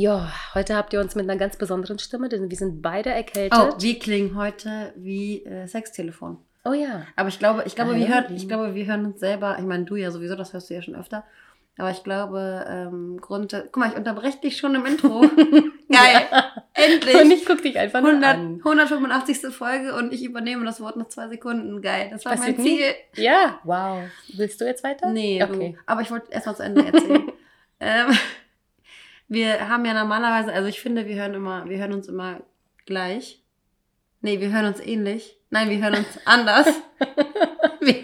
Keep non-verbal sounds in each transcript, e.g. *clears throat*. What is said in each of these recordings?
Ja, heute habt ihr uns mit einer ganz besonderen Stimme, denn wir sind beide erkältet. Oh, wir klingen heute wie äh, Sextelefon. Oh ja. Aber ich glaube, ich glaube, Ah, wir ja. hören, ich glaube, wir hören uns selber. Ich meine, du ja sowieso, das hörst du ja schon öfter. Aber ich glaube, ähm, Grund. Guck mal, ich unterbreche dich schon im Intro. *laughs* Geil. Endlich. Und ich guck dich einfach nur 100, an. 185. Folge und ich übernehme das Wort nach zwei Sekunden. Geil. Das war Passiert mein nie? Ziel. Ja, wow. Willst du jetzt weiter? Nee, Okay. du. Aber ich wollte erst mal zu Ende erzählen. *laughs* ähm, wir haben ja normalerweise, also ich finde, wir hören immer, wir hören uns immer gleich. Nee, wir hören uns ähnlich. Nein, wir hören uns anders. *laughs* wir,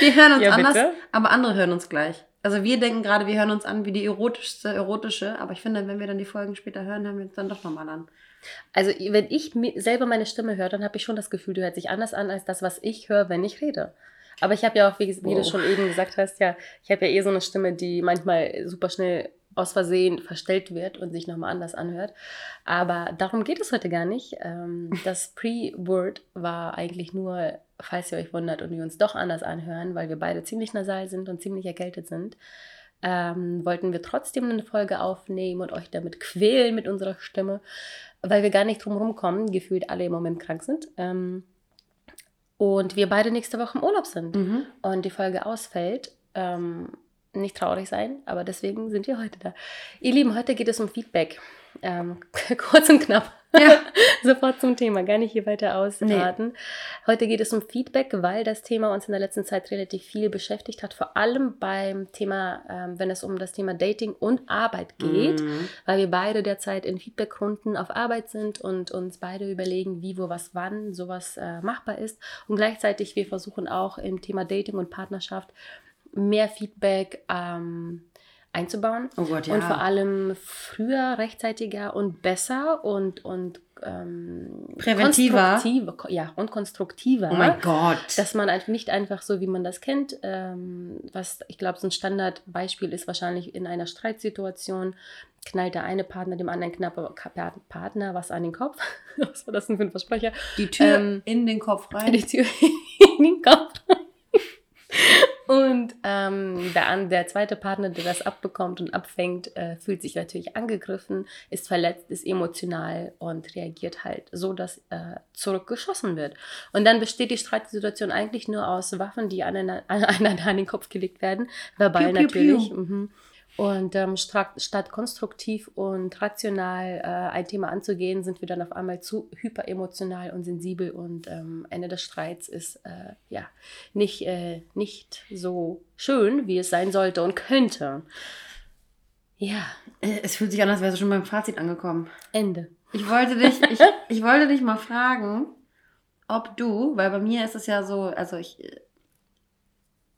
wir hören uns Ja, anders, aber andere hören uns gleich. Also wir denken gerade, wir hören uns an wie die erotischste erotische, aber ich finde, wenn wir dann die Folgen später hören, hören wir uns dann doch nochmal an. Also, wenn ich selber meine Stimme höre, dann habe ich schon das Gefühl, du hört sich anders an als das, was ich höre, wenn ich rede. Aber ich habe ja auch, wie, wie du Wow. schon eben gesagt hast, ja, ich habe ja eh so eine Stimme, die manchmal super schnell aus Versehen verstellt wird und sich nochmal anders anhört. Aber darum geht es heute gar nicht. Ähm, *laughs* das Pre-Word war eigentlich nur, falls ihr euch wundert und wir uns doch anders anhören, weil wir beide ziemlich nasal sind und ziemlich erkältet sind. Ähm, wollten wir trotzdem eine Folge aufnehmen und euch damit quälen mit unserer Stimme, weil wir gar nicht drum rumkommen, gefühlt alle im Moment krank sind. Ähm, und wir beide nächste Woche im Urlaub sind Mhm. und die Folge ausfällt. Ähm, nicht traurig sein, aber deswegen sind wir heute da. Ihr Lieben, heute geht es um Feedback. Ähm, *laughs* kurz und knapp. Ja. *laughs* Sofort zum Thema, gar nicht hier weiter ausraten. Heute geht es um Feedback, weil das Thema uns in der letzten Zeit relativ viel beschäftigt hat, vor allem beim Thema, ähm, wenn es um das Thema Dating und Arbeit geht Mhm. weil wir beide derzeit in Feedbackrunden auf Arbeit sind und uns beide überlegen, wie, wo, was, wann sowas äh, machbar ist. Und gleichzeitig wir versuchen auch im Thema Dating und Partnerschaft mehr Feedback ähm, einzubauen. Oh Gott, ja. Und vor allem früher, rechtzeitiger und besser und, und ähm, Präventiver. Ja, und konstruktiver oh mein Gott. dass man einfach nicht einfach so, wie man das kennt, ähm, was ich glaube, so ein Standardbeispiel ist wahrscheinlich in einer Streitsituation, knallt der eine Partner dem anderen knappe Partner was an den Kopf. *laughs* was war das denn für ein Versprecher? die Tür ähm, in den Kopf rein. Die Tür *laughs* in den Kopf. Und ähm, der, an- der zweite Partner, der das abbekommt und abfängt, äh, fühlt sich natürlich angegriffen, ist verletzt, ist emotional und reagiert halt so, dass äh, zurückgeschossen wird. Und dann besteht die Streitsituation eigentlich nur aus Waffen, die aneinander, *laughs* aneinander an den Kopf gelegt werden, verbal Piu, piu, natürlich. piu. Mhm. Und ähm, statt, konstruktiv und rational äh, ein Thema anzugehen, sind wir dann auf einmal zu hyperemotional und sensibel und ähm, Ende des Streits ist äh, ja nicht, äh, nicht so schön, wie es sein sollte und könnte. Ja, Äh, Es fühlt sich an, als wärst du schon beim Fazit angekommen. Ende. Ich wollte dich, ich, *laughs* ich wollte dich mal fragen, ob du, weil bei mir ist es ja so, also ich,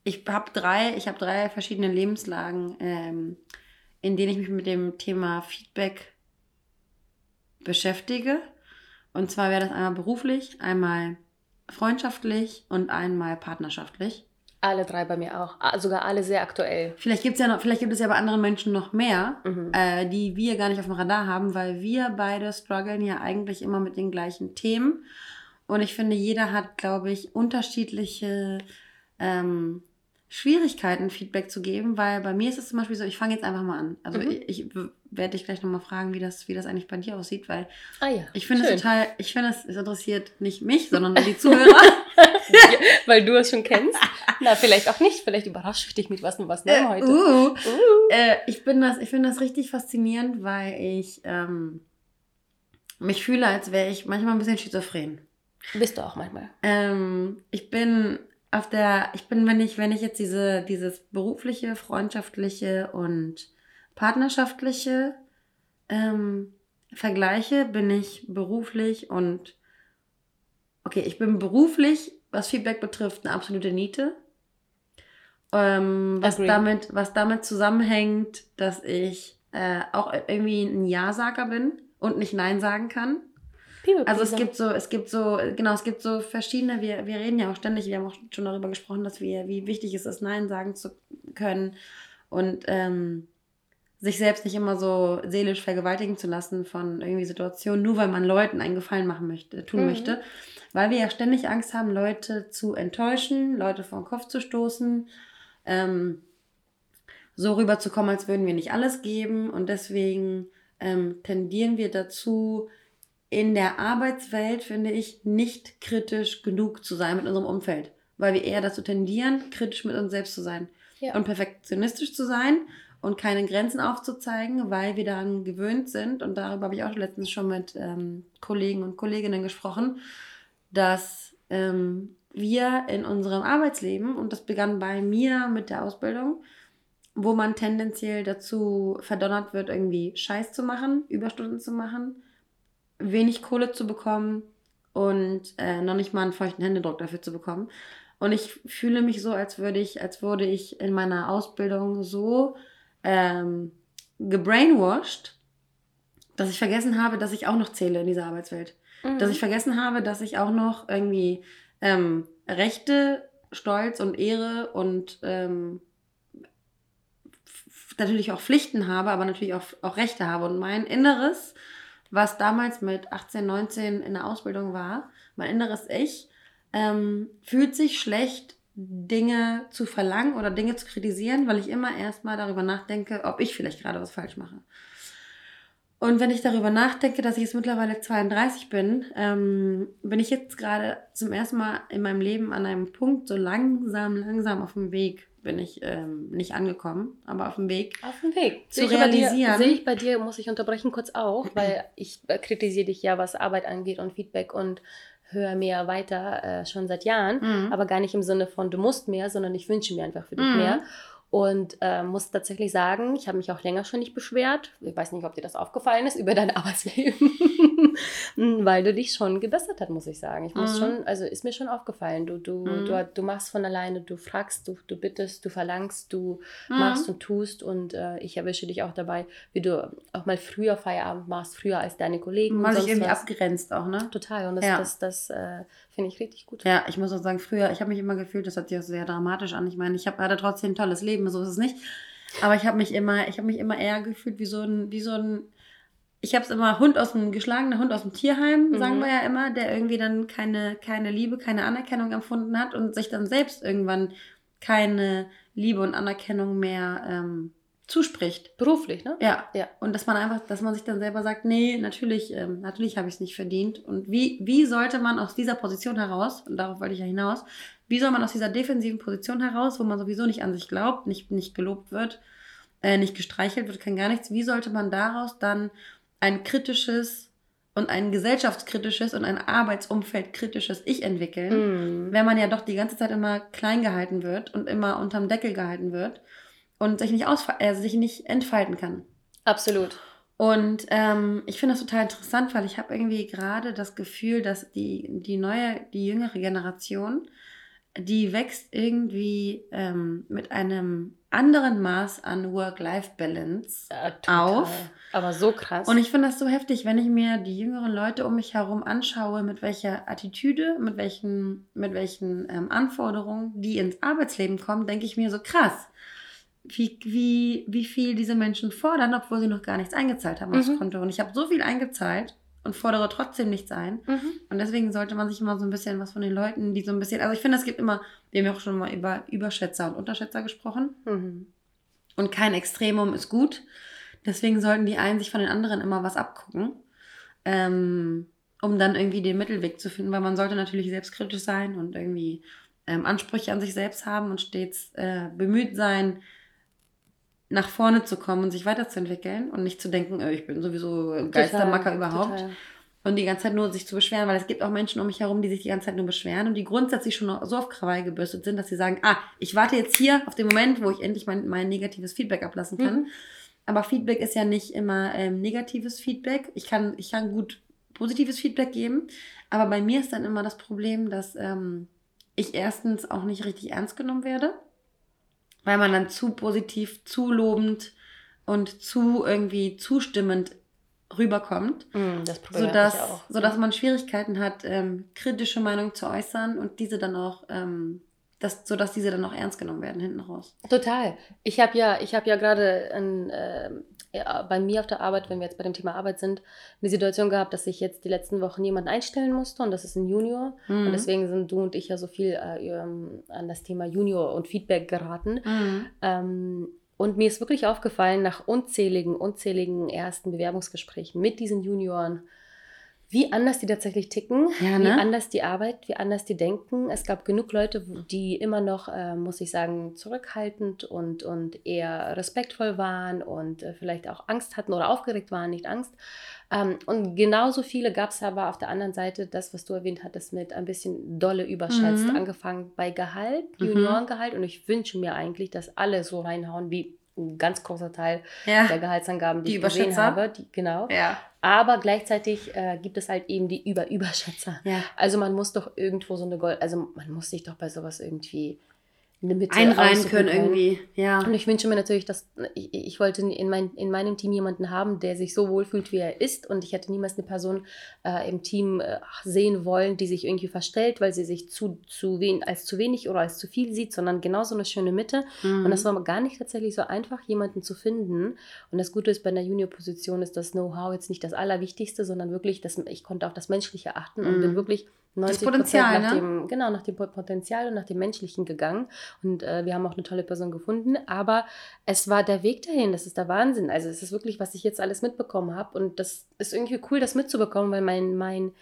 ich habe drei, ich habe drei verschiedene Lebenslagen, ähm, in denen ich mich mit dem Thema Feedback beschäftige. Und zwar wäre das einmal beruflich, einmal freundschaftlich und einmal partnerschaftlich. Alle drei bei mir auch. Ah, Sogar alle sehr aktuell. Vielleicht gibt's ja noch, vielleicht gibt es ja bei anderen Menschen noch mehr, Mhm. äh, die wir gar nicht auf dem Radar haben, weil wir beide strugglen ja eigentlich immer mit den gleichen Themen. Und ich finde, jeder hat, glaube ich, unterschiedliche ähm, Schwierigkeiten, Feedback zu geben, weil bei mir ist es zum Beispiel so, ich fange jetzt einfach mal an. Also Mhm. ich, ich werde dich gleich nochmal fragen, wie das, wie das eigentlich bei dir aussieht, weil Ah ja. ich finde es total, ich finde es, es interessiert nicht mich, sondern die *laughs* Zuhörer. Weil du es schon kennst. Na, vielleicht auch nicht. Vielleicht überrasche ich dich mit was, was Neuem heute. uh. Uh. Äh, ich bin das, ich finde das richtig faszinierend, weil ich ähm, mich fühle, als wäre ich manchmal ein bisschen schizophren. Bist du auch manchmal. Ähm, ich bin auf der, ich bin, wenn ich, wenn ich jetzt diese, dieses berufliche, freundschaftliche und partnerschaftliche ähm, vergleiche, bin ich beruflich und okay, ich bin beruflich, was Feedback betrifft, eine absolute Niete. Ähm, was, damit, was damit zusammenhängt, dass ich äh, auch irgendwie ein Ja-Sager bin und nicht Nein sagen kann. Also es gibt so, es gibt so, genau, es gibt so verschiedene, wir, wir reden ja auch ständig, wir haben auch schon darüber gesprochen, dass wir, wie wichtig es ist, Nein sagen zu können und ähm, sich selbst nicht immer so seelisch vergewaltigen zu lassen von irgendwie Situationen, nur weil man Leuten einen Gefallen machen möchte, tun mhm. möchte. Weil wir ja ständig Angst haben, Leute zu enttäuschen, Leute vor den Kopf zu stoßen, ähm, so rüberzukommen, als würden wir nicht alles geben. Und deswegen ähm, tendieren wir dazu, in der Arbeitswelt, finde ich, nicht kritisch genug zu sein mit unserem Umfeld. Weil wir eher dazu tendieren, kritisch mit uns selbst zu sein. Ja. Und perfektionistisch zu sein und keine Grenzen aufzuzeigen, weil wir daran gewöhnt sind. Und darüber habe ich auch letztens schon mit ähm, Kollegen und Kolleginnen gesprochen, dass ähm, wir in unserem Arbeitsleben, und das begann bei mir mit der Ausbildung, wo man tendenziell dazu verdonnert wird, irgendwie Scheiß zu machen, Überstunden zu machen, wenig Kohle zu bekommen und äh, noch nicht mal einen feuchten Händedruck dafür zu bekommen. Und ich fühle mich so, als würde ich, als wurde ich in meiner Ausbildung so ähm, gebrainwashed, dass ich vergessen habe, dass ich auch noch zähle in dieser Arbeitswelt. Mhm. Dass ich vergessen habe, dass ich auch noch irgendwie ähm, Rechte, Stolz und Ehre und ähm, natürlich auch Pflichten habe, aber natürlich auch, auch Rechte habe. Und mein Inneres, was damals mit 18, 19 in der Ausbildung war, mein inneres Ich, ähm, fühlt sich schlecht, Dinge zu verlangen oder Dinge zu kritisieren, weil ich immer erstmal darüber nachdenke, ob ich vielleicht gerade was falsch mache. Und wenn ich darüber nachdenke, dass ich jetzt mittlerweile 32 bin, ähm, bin ich jetzt gerade zum ersten Mal in meinem Leben an einem Punkt, so langsam, langsam auf dem Weg, bin ich ähm, nicht angekommen, aber auf dem Weg. Auf dem Weg. Zu sehe realisieren. Sehe ich bei dir, muss ich unterbrechen kurz auch, *clears throat* weil ich äh, kritisiere dich ja, was Arbeit angeht und Feedback und höre mehr weiter äh, schon seit Jahren, mhm. aber gar nicht im Sinne von du musst mehr, sondern ich wünsche mir einfach für dich mhm. mehr. Und äh, muss tatsächlich sagen, ich habe mich auch länger schon nicht beschwert. Ich weiß nicht, ob dir das aufgefallen ist über *laughs* dein Arbeitsleben, *laughs* weil du dich schon gebessert hast, muss ich sagen. Ich muss mhm. schon, also ist mir schon aufgefallen. Du, du, mhm. du, du machst von alleine, du fragst, du, du bittest, du verlangst, du mhm. machst und tust. Und äh, ich erwische dich auch dabei, wie du auch mal früher Feierabend machst, früher als deine Kollegen. Man sich irgendwie was. abgrenzt auch, ne? Total. Und das, ja. das, das, das äh, Finde ich richtig gut. Ja, ich muss auch sagen, früher, ich habe mich immer gefühlt, das hört sich auch sehr dramatisch an. Ich meine, ich hab, hatte trotzdem ein tolles Leben, so ist es nicht. Aber ich habe mich immer, ich habe mich immer eher gefühlt wie so ein, wie so ein, ich habe es immer Hund aus dem geschlagener Hund aus dem Tierheim, mhm. sagen wir ja immer, der irgendwie dann keine, keine Liebe, keine Anerkennung empfunden hat und sich dann selbst irgendwann keine Liebe und Anerkennung mehr ähm, zuspricht. Beruflich, ne? Ja. ja. Und dass man einfach, dass man sich dann selber sagt, nee, natürlich, ähm, natürlich habe ich es nicht verdient. Und wie, wie sollte man aus dieser Position heraus, und darauf wollte ich ja hinaus, wie soll man aus dieser defensiven Position heraus, wo man sowieso nicht an sich glaubt, nicht, nicht gelobt wird, äh, nicht gestreichelt wird, kein gar nichts, wie sollte man daraus dann ein kritisches und ein gesellschaftskritisches und ein arbeitsumfeldkritisches Ich entwickeln, mm. wenn man ja doch die ganze Zeit immer klein gehalten wird und immer unterm Deckel gehalten wird und sich nicht, äh, sich nicht entfalten kann. Absolut. Und ähm, ich finde das total interessant, weil ich habe irgendwie gerade das Gefühl, dass die, die neue, die jüngere Generation, die wächst irgendwie ähm, mit einem anderen Maß an Work-Life-Balance ja, auf. Aber so krass. Und ich finde das so heftig, wenn ich mir die jüngeren Leute um mich herum anschaue, mit welcher Attitüde, mit welchen, mit welchen ähm, Anforderungen die ins Arbeitsleben kommen, denke ich mir so krass wie, wie, wie viel diese Menschen fordern, obwohl sie noch gar nichts eingezahlt haben aufs mhm. Konto. Und ich habe so viel eingezahlt und fordere trotzdem nichts ein. Mhm. Und deswegen sollte man sich immer so ein bisschen was von den Leuten, die so ein bisschen, also ich finde, es gibt immer, wir haben ja auch schon mal über Überschätzer und Unterschätzer gesprochen. Mhm. Und kein Extremum ist gut. Deswegen sollten die einen sich von den anderen immer was abgucken. Ähm, um dann irgendwie den Mittelweg zu finden, weil man sollte natürlich selbstkritisch sein und irgendwie ähm, Ansprüche an sich selbst haben und stets äh, bemüht sein, nach vorne zu kommen und sich weiterzuentwickeln und nicht zu denken, äh, ich bin sowieso Geistermacker überhaupt. Total. Und die ganze Zeit nur sich zu beschweren, weil es gibt auch Menschen um mich herum, die sich die ganze Zeit nur beschweren und die grundsätzlich schon so auf Krawall gebürstet sind, dass sie sagen, ah, ich warte jetzt hier auf den Moment, wo ich endlich mein, mein negatives Feedback ablassen kann. Mhm. Aber Feedback ist ja nicht immer ähm, negatives Feedback. Ich kann, ich kann gut positives Feedback geben, aber bei mir ist dann immer das Problem, dass ähm, ich erstens auch nicht richtig ernst genommen werde weil man dann zu positiv, zu lobend und zu irgendwie zustimmend rüberkommt, Mm, das sodass, ich auch. sodass man Schwierigkeiten hat, ähm, kritische Meinung zu äußern und diese dann auch, ähm, das, sodass diese dann auch ernst genommen werden hinten raus. Total. Ich habe ja, ich habe ja gerade ein, ja, bei mir auf der Arbeit, wenn wir jetzt bei dem Thema Arbeit sind, eine Situation gehabt, dass ich jetzt die letzten Wochen jemanden einstellen musste und das ist ein Junior. Mhm. Und deswegen sind du und ich ja so viel äh, ähm, an das Thema Junior und Feedback geraten. Mhm. Ähm, und mir ist wirklich aufgefallen, nach unzähligen, unzähligen ersten Bewerbungsgesprächen mit diesen Junioren, wie anders die tatsächlich ticken, Ja, wie ne? anders die Arbeit, wie anders die denken. Es gab genug Leute, die immer noch, äh, muss ich sagen, zurückhaltend und, und eher respektvoll waren und äh, vielleicht auch Angst hatten oder aufgeregt waren, nicht Angst. Ähm, und genauso viele gab es aber auf der anderen Seite, das, was du erwähnt hattest, mit ein bisschen dolle überschätzt, Mhm. angefangen bei Gehalt, Mhm. Juniorengehalt. Und ich wünsche mir eigentlich, dass alle so reinhauen wie ein ganz großer Teil Ja. der Gehaltsangaben, die, Die ich gesehen habe. Die, genau. ja. Aber gleichzeitig äh, gibt es halt eben die Über-Überschätzer. Ja. Also man muss doch irgendwo so eine Gold, also man muss sich doch bei sowas irgendwie Einreihen können irgendwie. Ja. Und ich wünsche mir natürlich, dass ich, ich wollte in, mein, in meinem Team jemanden haben, der sich so wohlfühlt, wie er ist. Und ich hätte niemals eine Person äh, im Team äh, sehen wollen, die sich irgendwie verstellt, weil sie sich zu, zu wen, als zu wenig oder als zu viel sieht, sondern genau so eine schöne Mitte. Mhm. Und das war gar nicht tatsächlich so einfach, jemanden zu finden. Und das Gute ist, bei einer Junior-Position ist das Know-how jetzt nicht das Allerwichtigste, sondern wirklich, das, ich konnte auf das Menschliche achten und Mhm. bin wirklich 90 Potenzial, nach ne? dem, genau, nach dem Potenzial und nach dem Menschlichen gegangen. Und äh, wir haben auch eine tolle Person gefunden. Aber es war der Weg dahin, das ist der Wahnsinn. Also es ist wirklich, was ich jetzt alles mitbekommen habe. Und das ist irgendwie cool, das mitzubekommen, weil mein, mein,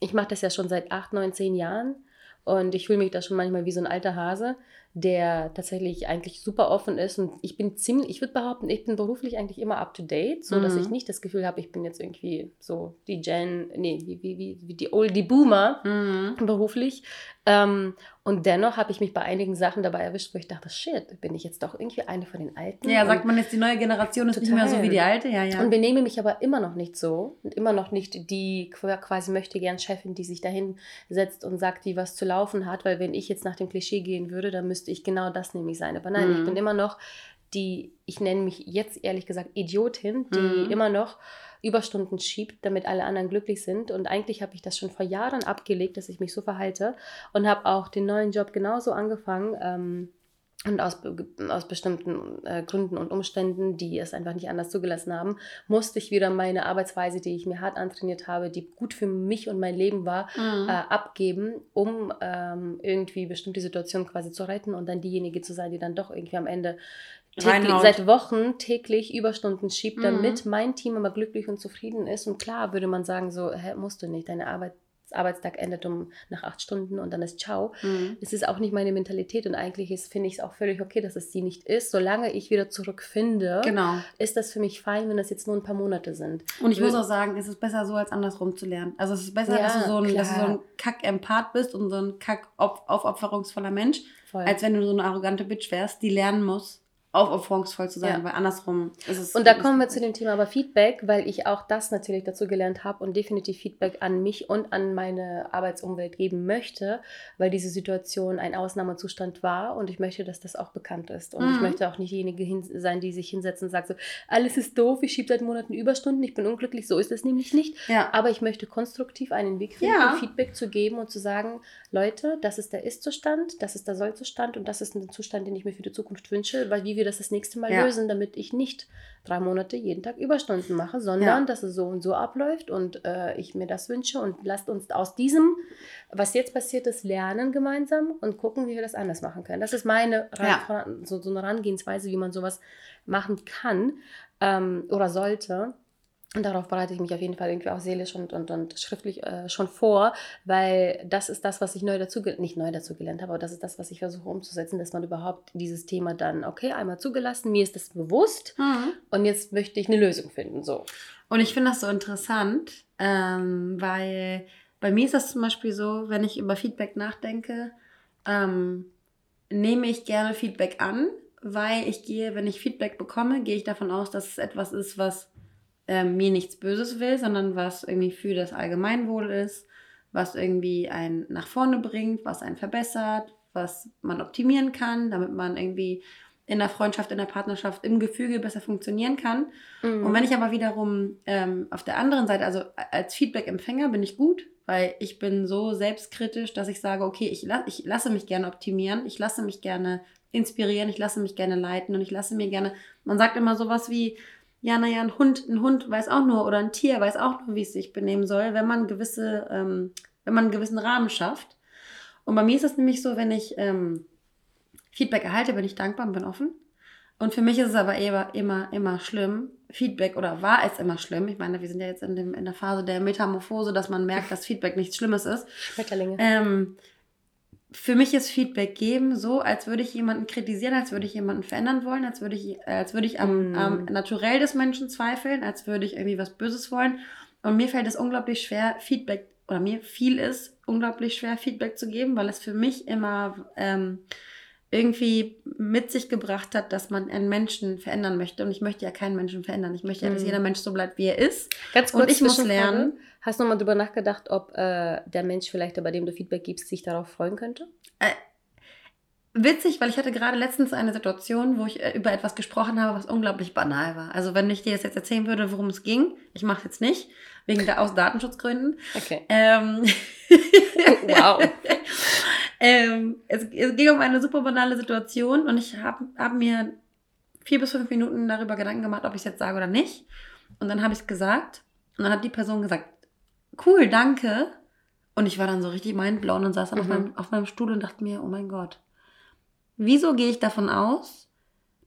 ich mache das ja schon seit acht, neun, zehn Jahren. Und ich fühle mich da schon manchmal wie so ein alter Hase, der tatsächlich eigentlich super offen ist. Und ich bin ziemlich, ich würde behaupten, ich bin beruflich eigentlich immer up to date, so dass Mhm. ich nicht das Gefühl habe, ich bin jetzt irgendwie so die Gen, nee, wie, wie, wie, wie die Old, die Boomer Mhm. beruflich. Ähm, und dennoch habe ich mich bei einigen Sachen dabei erwischt, wo ich dachte, shit, bin ich jetzt doch irgendwie eine von den Alten? Ja, sagt man jetzt, die neue Generation ist nicht mehr so Total. wie die alte? Ja, ja. und benehme mich aber immer noch nicht so und immer noch nicht die qu- quasi möchte gern Chefin, die sich dahin setzt und sagt, die was zu laufen hat, weil wenn ich jetzt nach dem Klischee gehen würde, dann müsste ich genau das nämlich sein. Aber nein, Mhm. ich bin immer noch die, ich nenne mich jetzt ehrlich gesagt Idiotin, die Mhm. immer noch Überstunden schiebt, damit alle anderen glücklich sind. Und eigentlich habe ich das schon vor Jahren abgelegt, dass ich mich so verhalte und habe auch den neuen Job genauso angefangen. Ähm, und aus, aus bestimmten äh, Gründen und Umständen, die es einfach nicht anders zugelassen haben, musste ich wieder meine Arbeitsweise, die ich mir hart antrainiert habe, die gut für mich und mein Leben war, Mhm. äh, abgeben, um ähm, irgendwie bestimmte Situationen quasi zu retten und dann diejenige zu sein, die dann doch irgendwie am Ende täglich, seit Wochen täglich Überstunden schiebt, Mhm. damit mein Team immer glücklich und zufrieden ist. Und klar würde man sagen, so, hä, musst du nicht, deine Arbeit, Arbeitstag endet um nach acht Stunden und dann ist ciao. Mhm. Es ist auch nicht meine Mentalität und eigentlich ist, finde ich es auch völlig okay, dass es die nicht ist. Solange ich wieder zurückfinde, Genau. ist das für mich fein, wenn das jetzt nur ein paar Monate sind. Und ich Wür- muss auch sagen, es ist besser so, als andersrum zu lernen. Also es ist besser, Ja, dass, du so ein, dass du so ein Kack-Empath bist und so ein Kack-aufopferungsvoller Mensch, Voll. als wenn du so eine arrogante Bitch wärst, die lernen muss, aufopferungsvoll zu sein. Ja. Weil andersrum ist es... Und da kommen wir zu dem Thema aber Feedback, weil ich auch das natürlich dazu gelernt habe und definitiv Feedback an mich und an meine Arbeitsumwelt geben möchte, weil diese Situation ein Ausnahmezustand war und ich möchte, dass das auch bekannt ist. Und ich Mhm. möchte auch nicht diejenige sein, die sich hinsetzt und sagt so, alles ist doof, ich schiebe seit Monaten Überstunden, ich bin unglücklich, so ist es nämlich nicht. Ja. Aber ich möchte konstruktiv einen Weg finden, Ja. Feedback zu geben und zu sagen, Leute, das ist der Ist-Zustand, das ist der Soll-Zustand und das ist ein Zustand, den ich mir für die Zukunft wünsche, weil wie wir das das nächste Mal Ja. lösen, damit ich nicht drei Monate jeden Tag Überstunden mache, sondern Ja. dass es so und so abläuft und äh, ich mir das wünsche und lasst uns aus diesem, was jetzt passiert ist, lernen gemeinsam und gucken, wie wir das anders machen können. Das ist meine Ran- so, so eine Herangehensweise, wie man sowas machen kann ähm, oder sollte. Und darauf bereite ich mich auf jeden Fall irgendwie auch seelisch und, und, und schriftlich äh, schon vor, weil das ist das, was ich neu dazu, nicht neu dazu gelernt habe, aber das ist das, was ich versuche umzusetzen, dass man überhaupt dieses Thema dann, okay, einmal zugelassen, mir ist das bewusst Mhm. und jetzt möchte ich eine Lösung finden, so. Und ich finde das so interessant, ähm, weil bei mir ist das zum Beispiel so, wenn ich über Feedback nachdenke, ähm, nehme ich gerne Feedback an, weil ich gehe, wenn ich Feedback bekomme, gehe ich davon aus, dass es etwas ist, was ähm, mir nichts Böses will, sondern was irgendwie für das Allgemeinwohl ist, was irgendwie einen nach vorne bringt, was einen verbessert, was man optimieren kann, damit man irgendwie in der Freundschaft, in der Partnerschaft, im Gefüge besser funktionieren kann. Mhm. Und wenn ich aber wiederum ähm, auf der anderen Seite, also als Feedback-Empfänger bin ich gut, weil ich bin so selbstkritisch, dass ich sage, okay, ich, la ich lasse mich gerne optimieren, ich lasse mich gerne inspirieren, ich lasse mich gerne leiten und ich lasse mir gerne, man sagt immer sowas wie, ja, naja, ein Hund, ein Hund weiß auch nur oder ein Tier weiß auch nur, wie es sich benehmen soll, wenn man gewisse, ähm, wenn man einen gewissen Rahmen schafft. Und bei mir ist es nämlich so, wenn ich ähm, Feedback erhalte, bin ich dankbar und bin offen. Und für mich ist es aber immer, immer, immer schlimm. Feedback oder war es immer schlimm. Ich meine, wir sind ja jetzt in, dem, in der Phase der Metamorphose, dass man merkt, dass Feedback nichts Schlimmes ist. Schmetterlinge. Ähm, für mich ist Feedback geben so, als würde ich jemanden kritisieren, als würde ich jemanden verändern wollen, als würde ich, als würde ich am, Mm. am Naturell des Menschen zweifeln, als würde ich irgendwie was Böses wollen. Und mir fällt es unglaublich schwer, Feedback, oder mir fiel es unglaublich schwer, Feedback zu geben, weil es für mich immer ähm, irgendwie mit sich gebracht hat, dass man einen Menschen verändern möchte. Und ich möchte ja keinen Menschen verändern. Ich möchte ja, dass Mm. jeder Mensch so bleibt, wie er ist. Ganz und kurz ich muss lernen. Hast du mal drüber nachgedacht, ob äh, der Mensch vielleicht, bei dem du Feedback gibst, sich darauf freuen könnte? Witzig, weil ich hatte gerade letztens eine Situation, wo ich äh, über etwas gesprochen habe, was unglaublich banal war. Also wenn ich dir das jetzt erzählen würde, worum es ging, ich mache es jetzt nicht, wegen der aus Datenschutzgründen. Okay. Ähm, *laughs* Wow. *laughs* ähm, es, es ging um eine super banale Situation und ich habe hab mir vier bis fünf Minuten darüber Gedanken gemacht, ob ich es jetzt sage oder nicht. Und dann habe ich es gesagt und dann hat die Person gesagt, cool, danke. Und ich war dann so richtig mindblown und saß dann auf, Mhm. meinem, auf meinem Stuhl und dachte mir, oh mein Gott, wieso gehe ich davon aus,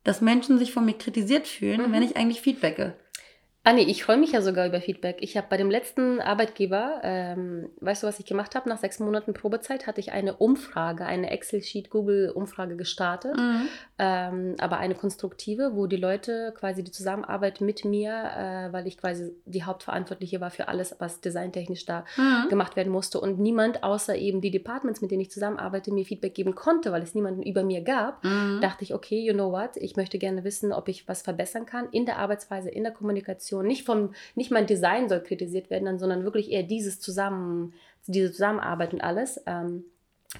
dass Menschen sich von mir kritisiert fühlen, Mhm. wenn ich eigentlich feedbacke? Anni, ich freue mich ja sogar über Feedback. Ich habe bei dem letzten Arbeitgeber, ähm, weißt du, was ich gemacht habe? Nach sechs Monaten Probezeit hatte ich eine Umfrage, eine Excel-Sheet, Google-Umfrage gestartet, Mhm. ähm, aber eine konstruktive, wo die Leute quasi die Zusammenarbeit mit mir, äh, weil ich quasi die Hauptverantwortliche war für alles, was designtechnisch da Mhm. gemacht werden musste und niemand außer eben die Departments, mit denen ich zusammenarbeite, mir Feedback geben konnte, weil es niemanden über mir gab, Mhm. dachte ich, okay, you know what, ich möchte gerne wissen, ob ich was verbessern kann in der Arbeitsweise, in der Kommunikation. Nicht vom, nicht mein Design soll kritisiert werden, sondern wirklich eher dieses Zusammen, diese Zusammenarbeit und alles. Ähm,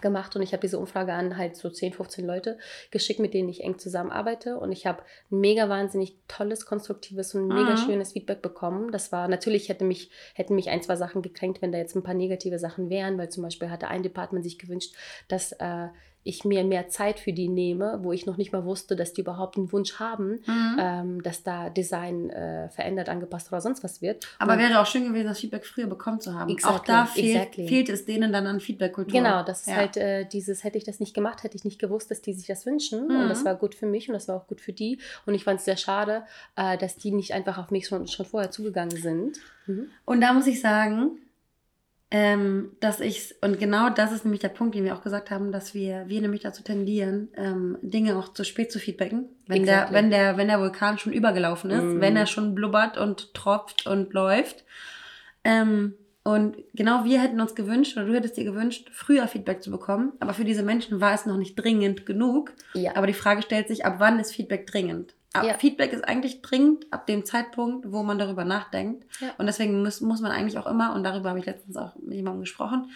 gemacht und ich habe diese Umfrage an halt so 10, 15 Leute geschickt, mit denen ich eng zusammenarbeite und ich habe ein mega wahnsinnig tolles, konstruktives und mega Mhm. schönes Feedback bekommen. Das war natürlich hätte mich hätten mich ein, zwei Sachen gekränkt, wenn da jetzt ein paar negative Sachen wären, weil zum Beispiel hatte ein Department sich gewünscht, dass äh, ich mir mehr Zeit für die nehme, wo ich noch nicht mal wusste, dass die überhaupt einen Wunsch haben, Mhm. ähm, dass da Design äh, verändert, angepasst oder sonst was wird. Aber Und- wäre auch schön gewesen, das Feedback früher bekommen zu haben. Auch Exactly, da fehlt, exactly. fehlt es denen dann an Feedback-Kultur. Genau, das ist Ja. halt äh, dieses, hätte ich das nicht gemacht, hätte ich nicht gewusst, dass die sich das wünschen. Mhm. Und das war gut für mich und das war auch gut für die. Und ich fand es sehr schade, äh, dass die nicht einfach auf mich schon, schon vorher zugegangen sind. Mhm. Und da muss ich sagen, ähm, dass ich, und genau das ist nämlich der Punkt, den wir auch gesagt haben, dass wir, wir nämlich dazu tendieren, ähm, Dinge auch zu spät zu feedbacken. Wenn, der, Exactly. wenn, der, wenn der Vulkan schon übergelaufen ist, Mhm. wenn er schon blubbert und tropft und läuft. Ähm, und genau wir hätten uns gewünscht, oder du hättest dir gewünscht, früher Feedback zu bekommen. Aber für diese Menschen war es noch nicht dringend genug. Ja. Aber die Frage stellt sich, ab wann ist Feedback dringend? Ja. Feedback ist eigentlich dringend ab dem Zeitpunkt, wo man darüber nachdenkt. Ja. Und deswegen muss, muss man eigentlich auch immer, und darüber habe ich letztens auch mit jemandem gesprochen,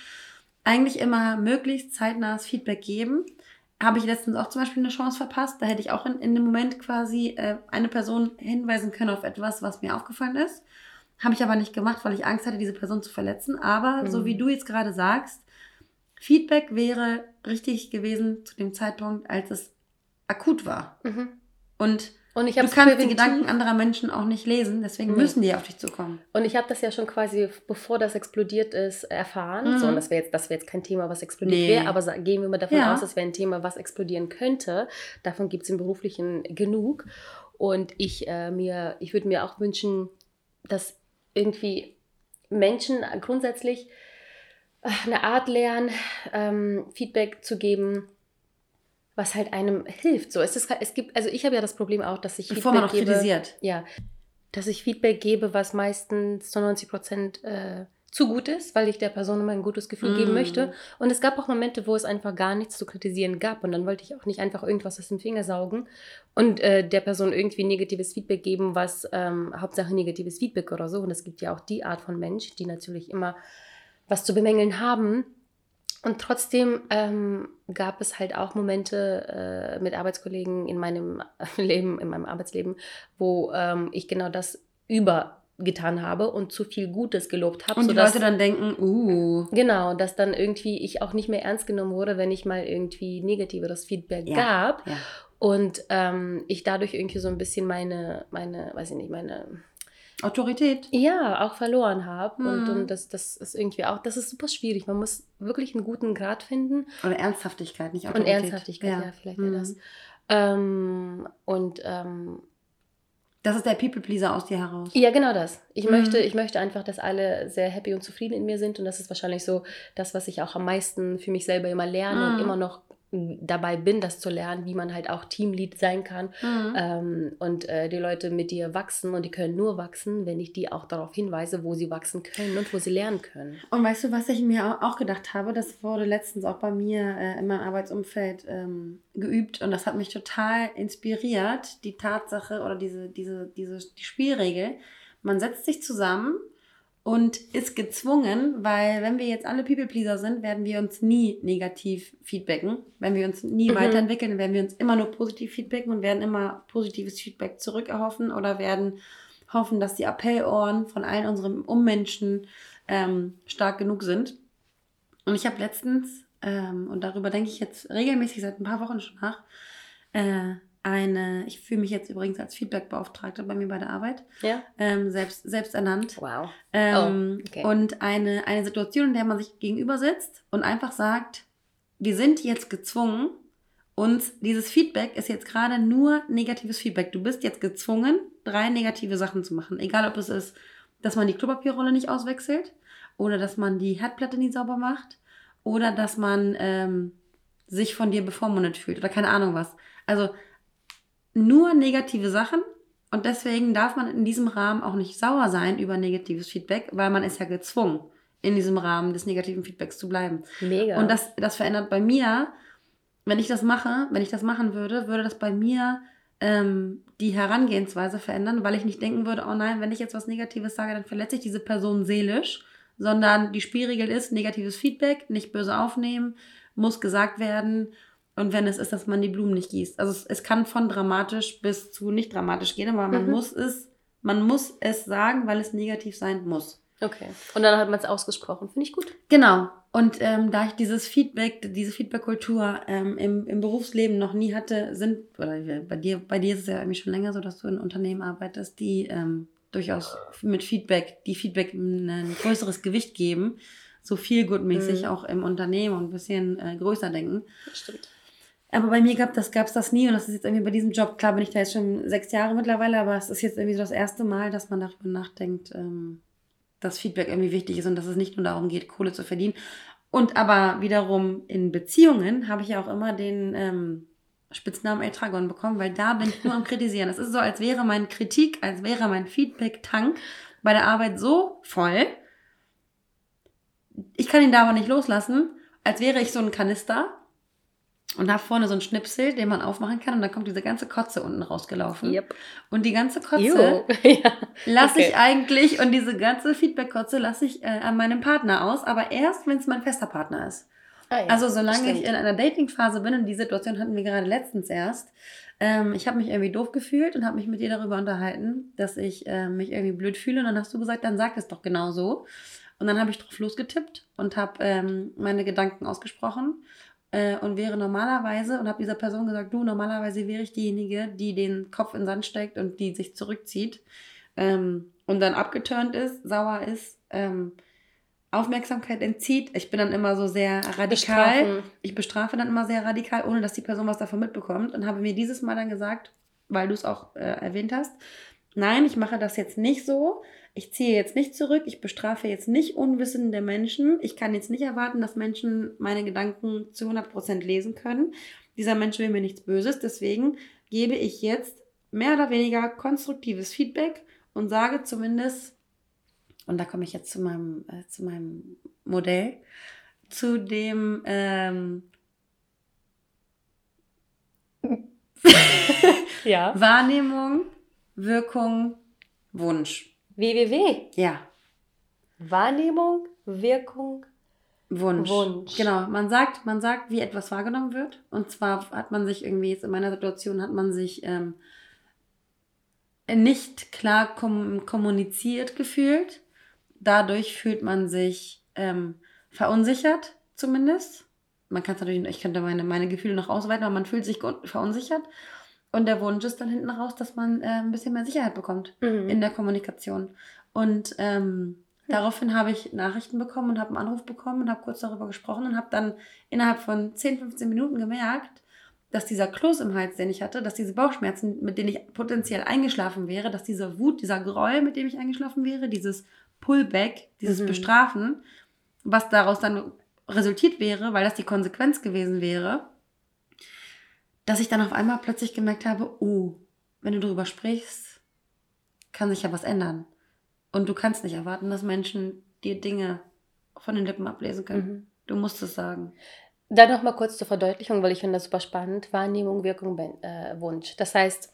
eigentlich immer möglichst zeitnahes Feedback geben. Habe ich letztens auch zum Beispiel eine Chance verpasst. Da hätte ich auch in, in dem Moment quasi äh, eine Person hinweisen können auf etwas, was mir aufgefallen ist. Habe ich aber nicht gemacht, weil ich Angst hatte, diese Person zu verletzen. Aber so Mhm. wie du jetzt gerade sagst, Feedback wäre richtig gewesen zu dem Zeitpunkt, als es akut war. Mhm. Und Und ich du habe kannst die Gedanken anderer Menschen auch nicht lesen, deswegen Nee. müssen die auf dich zukommen. Und ich habe das ja schon quasi, bevor das explodiert ist, erfahren. Mhm. So, und das wäre jetzt, das wäre jetzt kein Thema, was explodiert Nee. wäre, aber gehen wir mal davon Ja. aus, das wäre ein Thema, was explodieren könnte. Davon gibt es im Beruflichen genug. Und ich äh, mir, ich würde mir auch wünschen, dass irgendwie Menschen grundsätzlich äh, eine Art lernen, ähm, Feedback zu geben, was halt einem hilft. So, es, ist, es gibt, also ich habe ja das Problem auch, dass ich Bevor man auch gebe, kritisiert. ja, dass ich Feedback gebe, was meistens zu 90 Prozent äh, zu gut ist, weil ich der Person immer ein gutes Gefühl geben Mm. möchte. Und es gab auch Momente, wo es einfach gar nichts zu kritisieren gab. Und dann wollte ich auch nicht einfach irgendwas aus dem Finger saugen und äh, der Person irgendwie negatives Feedback geben, was ähm, Hauptsache negatives Feedback oder so. Und es gibt ja auch die Art von Mensch, die natürlich immer was zu bemängeln haben. Und trotzdem ähm, gab es halt auch Momente äh, mit Arbeitskollegen in meinem *laughs* Leben, in meinem Arbeitsleben, wo ähm, ich genau das übergetan habe und zu viel Gutes gelobt habe. Und die Leute dann denken, uh. Genau, dass dann irgendwie ich auch nicht mehr ernst genommen wurde, wenn ich mal irgendwie negativeres Feedback Ja, gab. ja. Und ähm, ich dadurch irgendwie so ein bisschen meine, meine, weiß ich nicht, meine Autorität. ja, auch verloren habe. Und, Mhm. und das, das ist irgendwie auch, das ist super schwierig. Man muss wirklich einen guten Grad finden. Oder Ernsthaftigkeit, nicht Und Autorität. Ernsthaftigkeit, ja, vielleicht Mhm. das. Ähm, und ähm, Das ist der People-Pleaser aus dir heraus. ja, genau das. Ich, Mhm. möchte, ich möchte einfach, dass alle sehr happy und zufrieden in mir sind. Und das ist wahrscheinlich so das, was ich auch am meisten für mich selber immer lerne Mhm. und immer noch dabei bin, das zu lernen, wie man halt auch Teamlead sein kann. Mhm. Ähm, und äh, die Leute mit dir wachsen und die können nur wachsen, wenn ich die auch darauf hinweise, wo sie wachsen können und wo sie lernen können. Und weißt du, was ich mir au- auch gedacht habe? Das wurde letztens auch bei mir äh, in meinem Arbeitsumfeld ähm, geübt und das hat mich total inspiriert, die Tatsache oder diese, diese, diese die Spielregel. Man setzt sich zusammen und ist gezwungen, weil wenn wir jetzt alle People-Pleaser sind, werden wir uns nie negativ feedbacken. Wenn wir uns nie Mhm. weiterentwickeln, werden wir uns immer nur positiv feedbacken und werden immer positives Feedback zurückerhoffen oder werden hoffen, dass die Appellohren von allen unseren Ummenschen ähm, stark genug sind. Und ich habe letztens, ähm, und darüber denke ich jetzt regelmäßig seit ein paar Wochen schon nach, äh, eine, ich fühle mich jetzt übrigens als Feedback-Beauftragte bei mir bei der Arbeit, Ja? ähm, selbst, selbst ernannt. Wow. Ähm, Oh, okay. Und eine, eine Situation, in der man sich gegenüber sitzt und einfach sagt, wir sind jetzt gezwungen, uns dieses Feedback ist jetzt gerade nur negatives Feedback. Du bist jetzt gezwungen, drei negative Sachen zu machen. Egal, ob es ist, dass man die Klopapierrolle nicht auswechselt oder dass man die Herdplatte nie sauber macht oder dass man ähm, sich von dir bevormundet fühlt oder keine Ahnung was. Also nur negative Sachen und deswegen darf man in diesem Rahmen auch nicht sauer sein über negatives Feedback, weil man ist ja gezwungen, in diesem Rahmen des negativen Feedbacks zu bleiben. Mega. Und das, das verändert bei mir, wenn ich das mache, wenn ich das machen würde, würde das bei mir ähm, die Herangehensweise verändern, weil ich nicht denken würde, oh nein, wenn ich jetzt was Negatives sage, dann verletze ich diese Person seelisch, sondern die Spielregel ist, negatives Feedback, nicht böse aufnehmen, muss gesagt werden. Und wenn es ist, dass man die Blumen nicht gießt. Also es, es kann von dramatisch bis zu nicht dramatisch gehen, aber man Mhm. muss es, man muss es sagen, weil es negativ sein muss. okay. Und dann hat man es ausgesprochen. Finde ich gut. Genau. Und ähm, da ich dieses Feedback, diese Feedback-Kultur ähm, im, im Berufsleben noch nie hatte, sind, oder bei dir, bei dir ist es ja irgendwie schon länger so, dass du in Unternehmen arbeitest, die ähm, durchaus mit Feedback, die Feedback ein größeres Gewicht geben, so viel gutmäßig Mhm. auch im Unternehmen und ein bisschen äh, größer denken. Das stimmt. Aber bei mir gab das, gab's das nie und das ist jetzt irgendwie bei diesem Job, klar bin ich da jetzt schon sechs Jahre mittlerweile, aber es ist jetzt irgendwie so das erste Mal, dass man darüber nachdenkt, ähm, dass Feedback irgendwie wichtig ist und dass es nicht nur darum geht, Kohle zu verdienen. Und aber wiederum in Beziehungen habe ich ja auch immer den ähm, Spitznamen Eltragon bekommen, weil da bin ich nur am *laughs* Kritisieren. Es ist so, als wäre mein Kritik, als wäre mein Feedback-Tank bei der Arbeit so voll. Ich kann ihn da aber nicht loslassen, als wäre ich so ein Kanister und habe vorne so einen Schnipsel, den man aufmachen kann und dann kommt diese ganze Kotze unten rausgelaufen. Yep. Und die ganze Kotze *laughs* ja. lasse Okay. ich eigentlich und diese ganze Feedback-Kotze lasse ich äh, an meinem Partner aus, aber erst, wenn es mein fester Partner ist. Ah, ja. Also solange ich Stimmt. in einer Dating-Phase bin, und die Situation hatten wir gerade letztens erst, ähm, ich habe mich irgendwie doof gefühlt und habe mich mit dir darüber unterhalten, dass ich äh, mich irgendwie blöd fühle. Und dann hast du gesagt, dann sag es doch genau so. Und dann habe ich drauf losgetippt und habe ähm, meine Gedanken ausgesprochen äh, und wäre normalerweise, und habe dieser Person gesagt, du, normalerweise wäre ich diejenige, die den Kopf in den Sand steckt und die sich zurückzieht ähm, und dann abgeturnt ist, sauer ist, ähm, Aufmerksamkeit entzieht. Ich bin dann immer so sehr radikal. Bestrafen. Ich bestrafe dann immer sehr radikal, ohne dass die Person was davon mitbekommt. Und habe mir dieses Mal dann gesagt, weil du es auch äh, erwähnt hast, nein, ich mache das jetzt nicht so. Ich ziehe jetzt nicht zurück. Ich bestrafe jetzt nicht unwissende Menschen. Ich kann jetzt nicht erwarten, dass Menschen meine Gedanken zu 100% lesen können. Dieser Mensch will mir nichts Böses. Deswegen gebe ich jetzt mehr oder weniger konstruktives Feedback und sage zumindest, und da komme ich jetzt zu meinem, äh, zu meinem Modell, zu dem ähm, *laughs* Ja. Wahrnehmung, Wirkung, Wunsch. Www. Ja. Wahrnehmung, Wirkung, Wunsch. Wunsch. Genau, man sagt, man sagt, wie etwas wahrgenommen wird. Und zwar hat man sich irgendwie, jetzt in meiner Situation hat man sich ähm, nicht klar kom kommuniziert gefühlt. Dadurch fühlt man sich ähm, verunsichert, zumindest. Man kann es natürlich, ich könnte meine, meine Gefühle noch ausweiten, aber man fühlt sich verunsichert. Und der Wunsch ist dann hinten raus, dass man äh, ein bisschen mehr Sicherheit bekommt Mhm. in der Kommunikation. Und ähm, daraufhin habe ich Nachrichten bekommen und habe einen Anruf bekommen und habe kurz darüber gesprochen und habe dann innerhalb von 10, 15 Minuten gemerkt, dass dieser Kloß im Hals, den ich hatte, dass diese Bauchschmerzen, mit denen ich potenziell eingeschlafen wäre, dass diese Wut, dieser Groll, mit dem ich eingeschlafen wäre, dieses Pullback, dieses Mhm. Bestrafen, was daraus dann resultiert wäre, weil das die Konsequenz gewesen wäre, dass ich dann auf einmal plötzlich gemerkt habe, oh, wenn du darüber sprichst, kann sich ja was ändern. Und du kannst nicht erwarten, dass Menschen dir Dinge von den Lippen ablesen können. Mhm. Du musst es sagen. Dann noch mal kurz zur Verdeutlichung, weil ich finde das super spannend. Wahrnehmung, Wirkung, äh, Wunsch. Das heißt,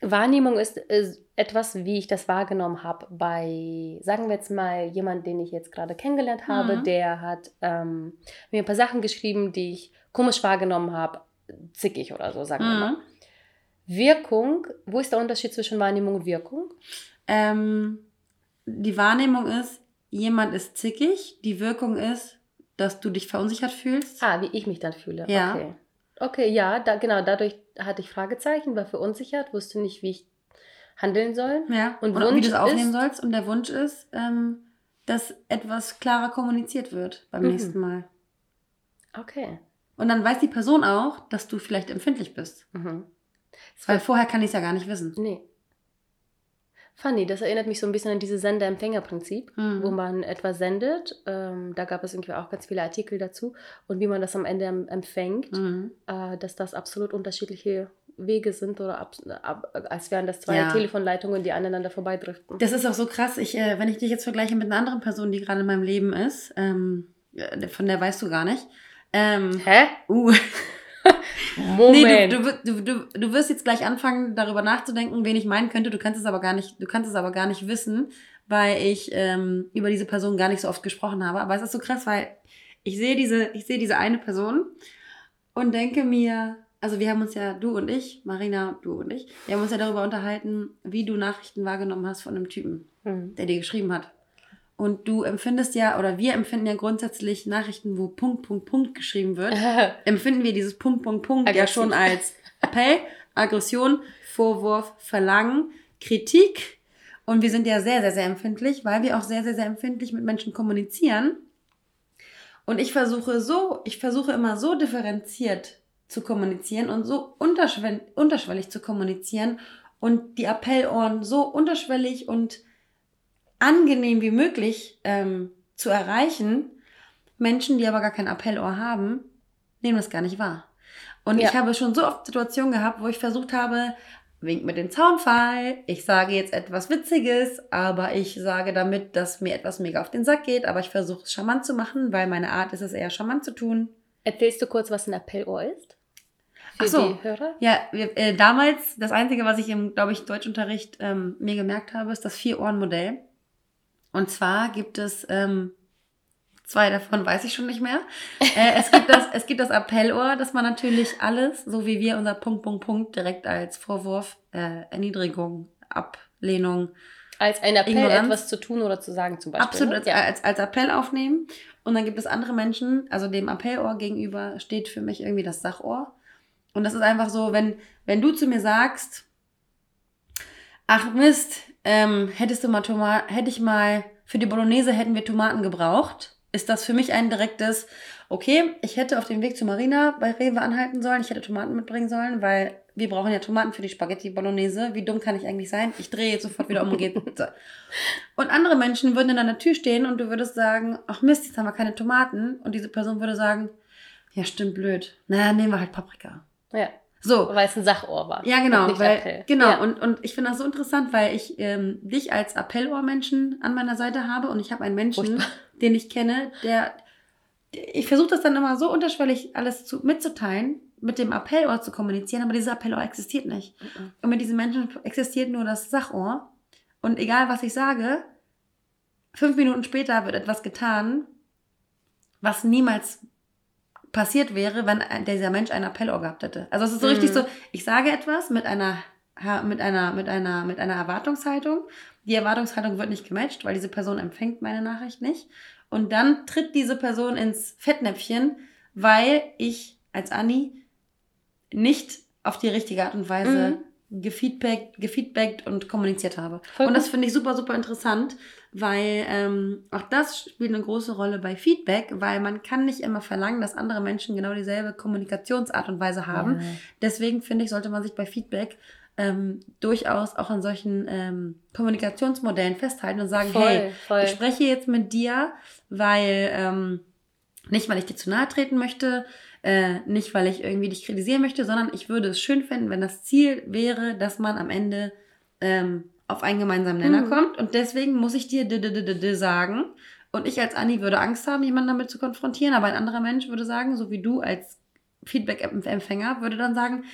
Wahrnehmung ist, ist etwas, wie ich das wahrgenommen habe bei, sagen wir jetzt mal, jemand, den ich jetzt gerade kennengelernt habe, Mhm. der hat ähm, mir ein paar Sachen geschrieben, die ich komisch wahrgenommen habe, zickig oder so, sagen wir Mhm. mal. Wirkung, wo ist der Unterschied zwischen Wahrnehmung und Wirkung? Ähm, die Wahrnehmung ist, jemand ist zickig. Die Wirkung ist, dass du dich verunsichert fühlst. Ah, wie ich mich dann fühle. Ja. Okay. Okay, ja, da, genau, dadurch hatte ich Fragezeichen, war verunsichert, wusste nicht, wie ich handeln soll. Ja. Und Und, wie du es aufnehmen ist- sollst. Und der Wunsch ist, ähm, dass etwas klarer kommuniziert wird beim Mhm. nächsten Mal. Okay. Und dann weiß die Person auch, dass du vielleicht empfindlich bist. Mhm. Weil vorher kann ich es ja gar nicht wissen. nee. Funny, das erinnert mich so ein bisschen an dieses Sender-Empfänger-Prinzip, Mhm. wo man etwas sendet. Ähm, da gab es irgendwie auch ganz viele Artikel dazu. Und wie man das am Ende em- empfängt, Mhm. äh, dass das absolut unterschiedliche Wege sind oder ab, ab, als wären das zwei Ja. Telefonleitungen, die aneinander vorbeidriften. Das ist auch so krass. Ich, äh, wenn ich dich jetzt vergleiche mit einer anderen Person, die gerade in meinem Leben ist, ähm, äh, von der weißt du gar nicht. Ähm, Hä? uh. *laughs* Moment. Nee, du, du, du, du, wirst jetzt gleich anfangen, darüber nachzudenken, wen ich meinen könnte. Du kannst es aber gar nicht, du kannst es aber gar nicht wissen, weil ich ähm, über diese Person gar nicht so oft gesprochen habe. Aber es ist so krass, weil ich sehe diese, ich sehe diese eine Person und denke mir, also wir haben uns ja, du und ich, Marina, du und ich, wir haben uns ja darüber unterhalten, wie du Nachrichten wahrgenommen hast von einem Typen, Hm. der dir geschrieben hat. Und du empfindest ja, oder wir empfinden ja grundsätzlich Nachrichten, wo Punkt, Punkt, Punkt geschrieben wird *laughs* empfinden wir dieses Punkt, Punkt, Punkt ja Aggressiv. schon als Appell, Aggression, Vorwurf, Verlangen, Kritik. Und wir sind ja sehr, sehr, sehr empfindlich, weil wir auch sehr, sehr, sehr empfindlich mit Menschen kommunizieren. Und ich versuche so, ich versuche immer so differenziert zu kommunizieren und so unterschwell unterschwellig zu kommunizieren und die Appellohren so unterschwellig und angenehm wie möglich ähm, zu erreichen. Menschen, die aber gar kein Appellohr haben, nehmen das gar nicht wahr. Und Ja. ich habe schon so oft Situationen gehabt, wo ich versucht habe, wink mit dem Zaunfall, ich sage jetzt etwas Witziges, aber ich sage damit, dass mir etwas mega auf den Sack geht, aber ich versuche es charmant zu machen, weil meine Art ist es eher charmant zu tun. Erzählst du kurz, was ein Appellohr ist? Für Ach so. die Hörer? Ja, wir, äh, damals, das Einzige, was ich im, glaube ich, Deutschunterricht ähm, mir gemerkt habe, ist das Vier-Ohren-Modell. Und zwar gibt es, ähm, zwei davon weiß ich schon nicht mehr. Äh, es, gibt das, es gibt das Appellohr, dass man natürlich alles, so wie wir unser Punkt, Punkt, Punkt, direkt als Vorwurf, äh, Erniedrigung, Ablehnung, Als ein Appell, Ignoranz. etwas zu tun oder zu sagen zum Beispiel. absolut ne? als, als, als Appell aufnehmen. Und dann gibt es andere Menschen, also dem Appellohr gegenüber steht für mich irgendwie das Sachohr. Und das ist einfach so, wenn, wenn du zu mir sagst, ach Mist, ähm, hättest du mal Tomaten, hätte ich mal, für die Bolognese hätten wir Tomaten gebraucht, ist das für mich ein direktes, okay, ich hätte auf dem Weg zu Marina bei Rewe anhalten sollen, ich hätte Tomaten mitbringen sollen, weil wir brauchen ja Tomaten für die Spaghetti Bolognese. Wie dumm kann ich eigentlich sein? Ich drehe jetzt sofort wieder um und gehe. *laughs* Und andere Menschen würden in deiner Tür stehen und du würdest sagen, ach Mist, jetzt haben wir keine Tomaten. Und diese Person würde sagen, ja, stimmt, blöd. Na, nehmen wir halt Paprika. Ja, So. weil es ein Sachohr war. Ja, genau. Weil, Appell. genau. Ja. Und, und ich finde das so interessant, weil ich ähm, dich als Appellohrmenschen an meiner Seite habe und ich habe einen Menschen, Furchtbar. den ich kenne, der. Ich versuche das dann immer so unterschwellig alles zu, mitzuteilen, mit dem Appellohr zu kommunizieren, aber dieses Appellohr existiert nicht. Mhm. Und mit diesen Menschen existiert nur das Sachohr. Und egal, was ich sage, fünf Minuten später wird etwas getan, was niemals passiert wäre, wenn dieser Mensch ein Appellohr gehabt hätte. Also es ist so mhm. richtig so, ich sage etwas mit einer mit einer mit einer mit einer Erwartungshaltung. Die Erwartungshaltung wird nicht gematcht, weil diese Person empfängt meine Nachricht nicht und dann tritt diese Person ins Fettnäpfchen, weil ich als Anni nicht auf die richtige Art und Weise mhm. Gefeedbackt, gefeedbackt und kommuniziert habe. Voll und das finde ich super, super interessant, weil ähm, auch das spielt eine große Rolle bei Feedback, weil man kann nicht immer verlangen, dass andere Menschen genau dieselbe Kommunikationsart und Weise haben. Ja. Deswegen finde ich, sollte man sich bei Feedback ähm, durchaus auch an solchen ähm, Kommunikationsmodellen festhalten und sagen, voll, hey, voll. ich spreche jetzt mit dir, weil ähm, nicht, weil ich dir zu nahe treten möchte, äh, nicht, weil ich irgendwie dich kritisieren möchte, sondern ich würde es schön finden, wenn das Ziel wäre, dass man am Ende ähm, auf einen gemeinsamen Nenner mhm. kommt. Und deswegen muss ich dir d -d -d sagen. Und ich als Anni würde Angst haben, jemanden damit zu konfrontieren, aber ein anderer Mensch würde sagen, so wie du als Feedback-Empfänger, würde dann sagen,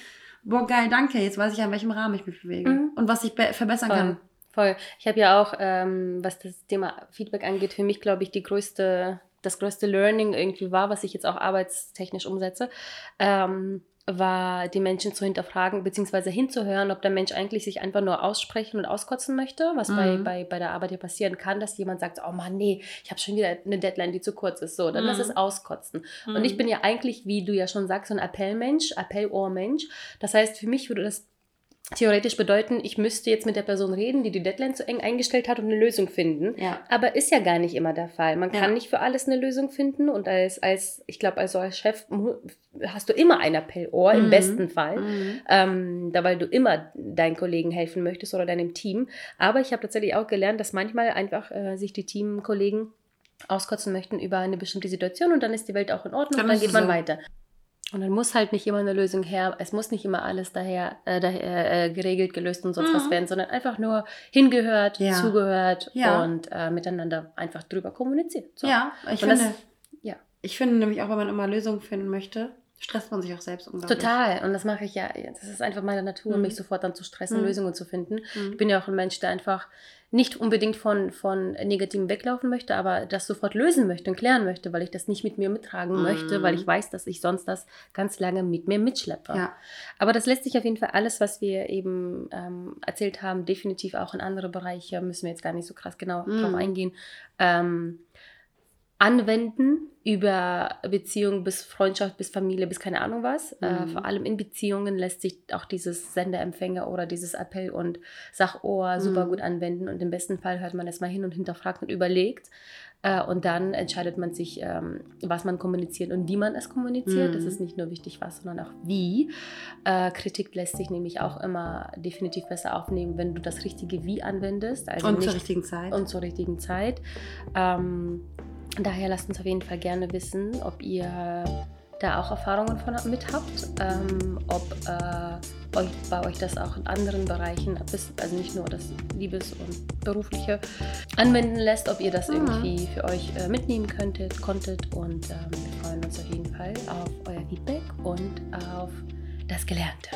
boah, geil, danke, jetzt weiß ich, an welchem Rahmen ich mich bewege mhm. und was ich verbessern Voll. kann. Voll. Ich habe ja auch, ähm, was das Thema Feedback angeht, für mich, glaube ich, die größte, das größte Learning irgendwie war, was ich jetzt auch arbeitstechnisch umsetze. Ähm, war, die Menschen zu hinterfragen bzw. hinzuhören, ob der Mensch eigentlich sich einfach nur aussprechen und auskotzen möchte, was mhm. bei, bei, bei der Arbeit ja passieren kann, dass jemand sagt, oh Mann, nee, ich habe schon wieder eine Deadline, die zu kurz ist. So, dann mhm. lass es auskotzen. Mhm. Und ich bin ja eigentlich, wie du ja schon sagst, so ein Appellmensch, Appellohrmensch. Das heißt, für mich würde das theoretisch bedeuten, ich müsste jetzt mit der Person reden, die die Deadline zu eng eingestellt hat und eine Lösung finden. Ja. Aber ist ja gar nicht immer der Fall. Man kann nicht für alles eine Lösung finden und als, als ich glaube, also als Chef hast du immer ein Appellohr, mhm. im besten Fall, mhm. ähm, da weil du immer deinen Kollegen helfen möchtest oder deinem Team. Aber ich habe tatsächlich auch gelernt, dass manchmal einfach äh, sich die Teamkollegen auskotzen möchten über eine bestimmte Situation und dann ist die Welt auch in Ordnung dann und dann geht man so. weiter. Und dann muss halt nicht immer eine Lösung her, es muss nicht immer alles daher, äh, daher äh, geregelt, gelöst und sonst mhm. was werden, sondern einfach nur hingehört, ja. zugehört ja. und äh, miteinander einfach drüber kommuniziert. So. Ja, ich und finde, das, ja. ich finde nämlich auch, wenn man immer Lösungen finden möchte, stresst man sich auch selbst unglaublich. Total. Und das mache ich ja. Das ist einfach meine Natur, mhm. mich sofort dann zu stressen, mhm. Lösungen zu finden. Mhm. Ich bin ja auch ein Mensch, der einfach nicht unbedingt von, von Negativen weglaufen möchte, aber das sofort lösen möchte und klären möchte, weil ich das nicht mit mir mittragen möchte, weil ich mhm. weiß, dass ich sonst das ganz lange mit mir mitschleppe. Ja. Aber das lässt sich auf jeden Fall alles, was wir eben ähm, erzählt haben, definitiv auch in andere Bereiche, müssen wir jetzt gar nicht so krass genau mhm. drauf eingehen, ähm, anwenden über Beziehung bis Freundschaft, bis Familie, bis keine Ahnung was. Äh, mhm. Äh, vor allem in Beziehungen lässt sich auch dieses Senderempfänger oder dieses Appell- und Sachohr mhm. super gut anwenden. Und im besten Fall hört man es mal hin und hinterfragt und überlegt. Äh, und dann entscheidet man sich, ähm, was man kommuniziert und wie man es kommuniziert. Mhm. Das ist nicht nur wichtig, was, sondern auch wie. Äh, Kritik lässt sich nämlich auch immer definitiv besser aufnehmen, wenn du das richtige Wie anwendest. Also und zur richtigen Zeit. Und zur richtigen Zeit. Ähm, Daher lasst uns auf jeden Fall gerne wissen, ob ihr da auch Erfahrungen von, mit habt, ähm, ob äh, euch, bei euch das auch in anderen Bereichen, also nicht nur das Liebes- und Berufliche, anwenden lässt, ob ihr das mhm. irgendwie für euch äh, mitnehmen könntet, konntet. Und ähm, wir freuen uns auf jeden Fall auf euer Feedback und auf das Gelernte.